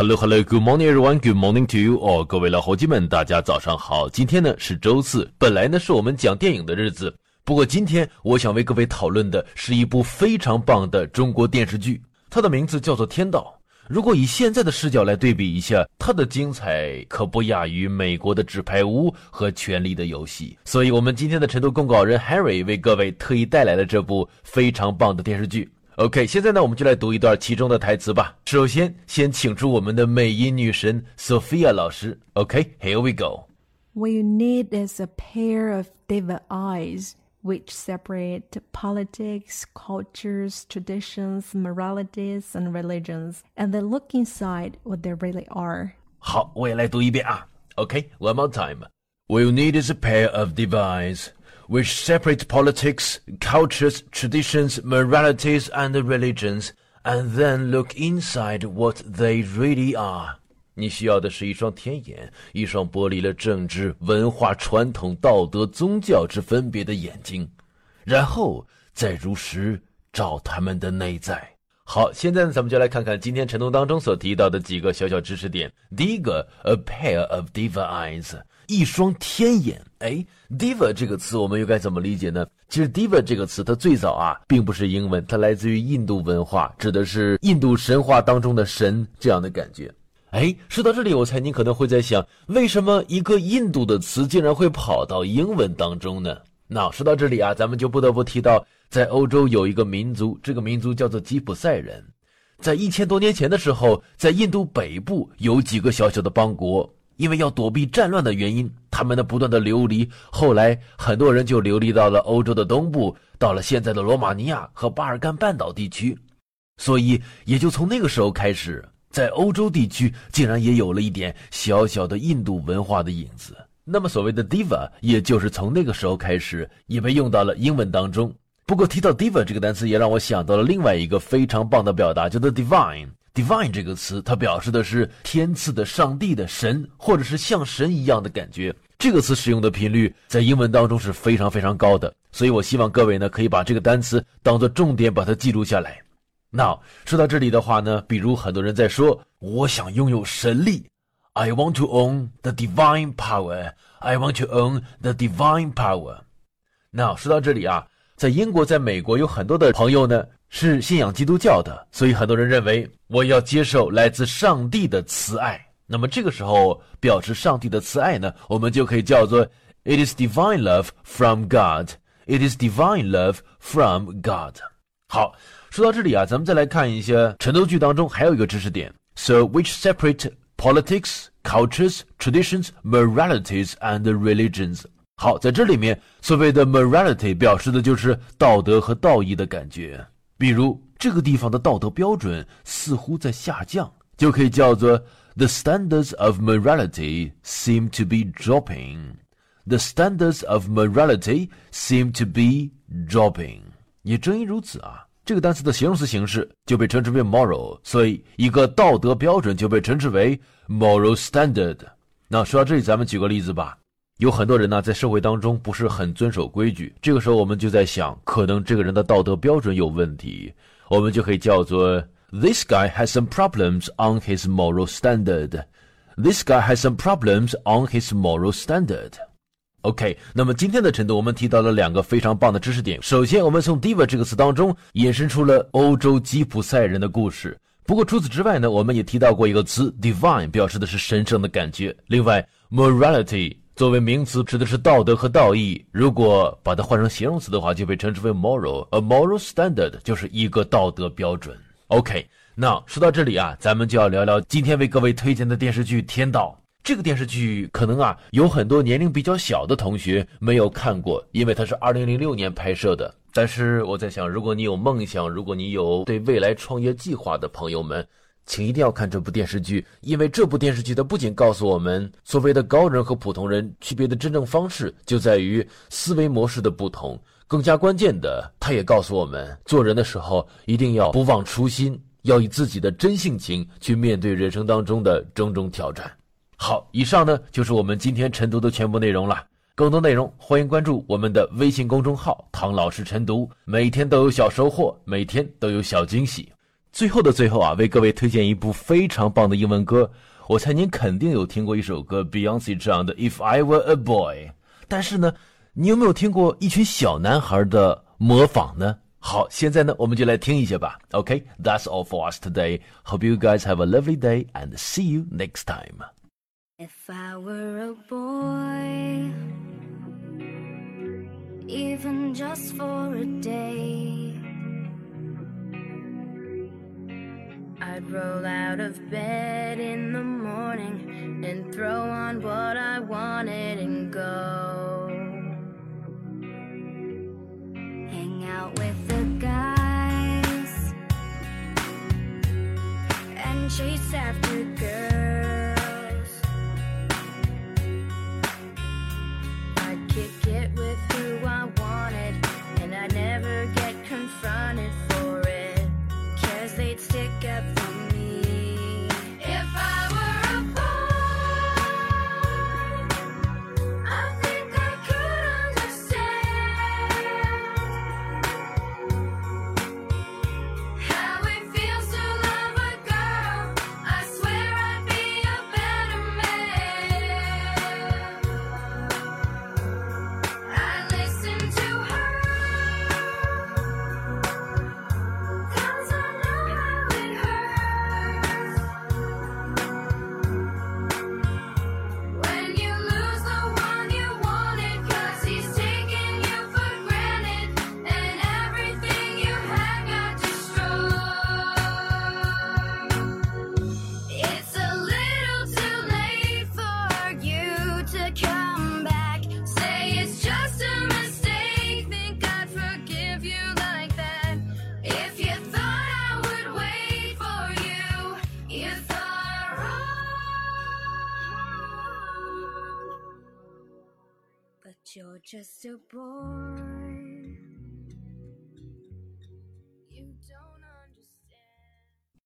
Hello, hello, good morning, everyone. Good morning to you all. 各位老伙计们，大家早上好。今天呢是周四，本来呢是我们讲电影的日子。不过今天我想为各位讨论的是一部非常棒的中国电视剧，它的名字叫做《天道》。如果以现在的视角来对比一下，它的精彩可不亚于美国的《纸牌屋》和《权力的游戏》。所以，我们今天的晨读公稿人 Harry 为各位特意带来了这部非常棒的电视剧。OK，现在呢，我们就来读一段其中的台词吧。首先，先请出我们的美音女神 Sophia 老师。OK，here we go。What you need is a pair of diva eyes which separate politics, cultures, traditions, moralities, and religions, and then look inside what they really are. 好，我也来读一遍啊。OK，one、okay, more time. What you need is a pair of diva eyes which separate politics, cultures, traditions, moralities, and religions, and then look inside what they really are. 你需要的是一双天眼，一双剥离了政治、文化、传统、道德、宗教之分别的眼睛，然后再如实照他们的内在。好，现在呢，咱们就来看看今天晨读当中所提到的几个小小知识点。第一个，a pair of diva eyes。一双天眼，哎，diva 这个词我们又该怎么理解呢？其实 diva 这个词它最早啊，并不是英文，它来自于印度文化，指的是印度神话当中的神这样的感觉。哎，说到这里，我猜你可能会在想，为什么一个印度的词竟然会跑到英文当中呢？那说到这里啊，咱们就不得不提到，在欧洲有一个民族，这个民族叫做吉普赛人，在一千多年前的时候，在印度北部有几个小小的邦国。因为要躲避战乱的原因，他们的不断的流离，后来很多人就流离到了欧洲的东部，到了现在的罗马尼亚和巴尔干半岛地区，所以也就从那个时候开始，在欧洲地区竟然也有了一点小小的印度文化的影子。那么所谓的 diva，也就是从那个时候开始也被用到了英文当中。不过提到 diva 这个单词，也让我想到了另外一个非常棒的表达，叫做 divine。divine 这个词，它表示的是天赐的、上帝的、神，或者是像神一样的感觉。这个词使用的频率在英文当中是非常非常高的，所以我希望各位呢可以把这个单词当做重点，把它记录下来。那说到这里的话呢，比如很多人在说，我想拥有神力，I want to own the divine power，I want to own the divine power。那说到这里啊，在英国、在美国有很多的朋友呢。是信仰基督教的，所以很多人认为我要接受来自上帝的慈爱。那么这个时候表示上帝的慈爱呢，我们就可以叫做 It is divine love from God. It is divine love from God. 好，说到这里啊，咱们再来看一下陈读句当中还有一个知识点：So which separate politics, cultures, traditions, moralities, and religions. 好，在这里面所谓的 morality 表示的就是道德和道义的感觉。比如这个地方的道德标准似乎在下降，就可以叫做 The standards of morality seem to be dropping. The standards of morality seem to be dropping. 也正因如此啊，这个单词的形容词形式就被称之为 moral，所以一个道德标准就被称之为 moral standard。那说到这里，咱们举个例子吧。有很多人呢，在社会当中不是很遵守规矩，这个时候我们就在想，可能这个人的道德标准有问题，我们就可以叫做 This guy has some problems on his moral standard. This guy has some problems on his moral standard. OK，那么今天的晨读我们提到了两个非常棒的知识点。首先，我们从 diva 这个词当中引申出了欧洲吉普赛人的故事。不过除此之外呢，我们也提到过一个词 divine，表示的是神圣的感觉。另外，morality。作为名词，指的是道德和道义。如果把它换成形容词的话，就被称之为 moral。A moral standard 就是一个道德标准。OK，那说到这里啊，咱们就要聊聊今天为各位推荐的电视剧《天道》。这个电视剧可能啊，有很多年龄比较小的同学没有看过，因为它是2006年拍摄的。但是我在想，如果你有梦想，如果你有对未来创业计划的朋友们，请一定要看这部电视剧，因为这部电视剧它不仅告诉我们所谓的高人和普通人区别的真正方式就在于思维模式的不同，更加关键的，它也告诉我们做人的时候一定要不忘初心，要以自己的真性情去面对人生当中的种种挑战。好，以上呢就是我们今天晨读的全部内容了。更多内容欢迎关注我们的微信公众号“唐老师晨读”，每天都有小收获，每天都有小惊喜。最后的最后啊，为各位推荐一部非常棒的英文歌。我猜您肯定有听过一首歌，Beyonce 唱的《If I Were a Boy》。但是呢，你有没有听过一群小男孩的模仿呢？好，现在呢，我们就来听一下吧。OK，That's all for us today. Hope you guys have a lovely day and see you next time. If I were a boy, even just for a day, I'd roll out of bed in the morning and throw on what I wanted and go. Hang out with the guys and chase after girls. You're just a boy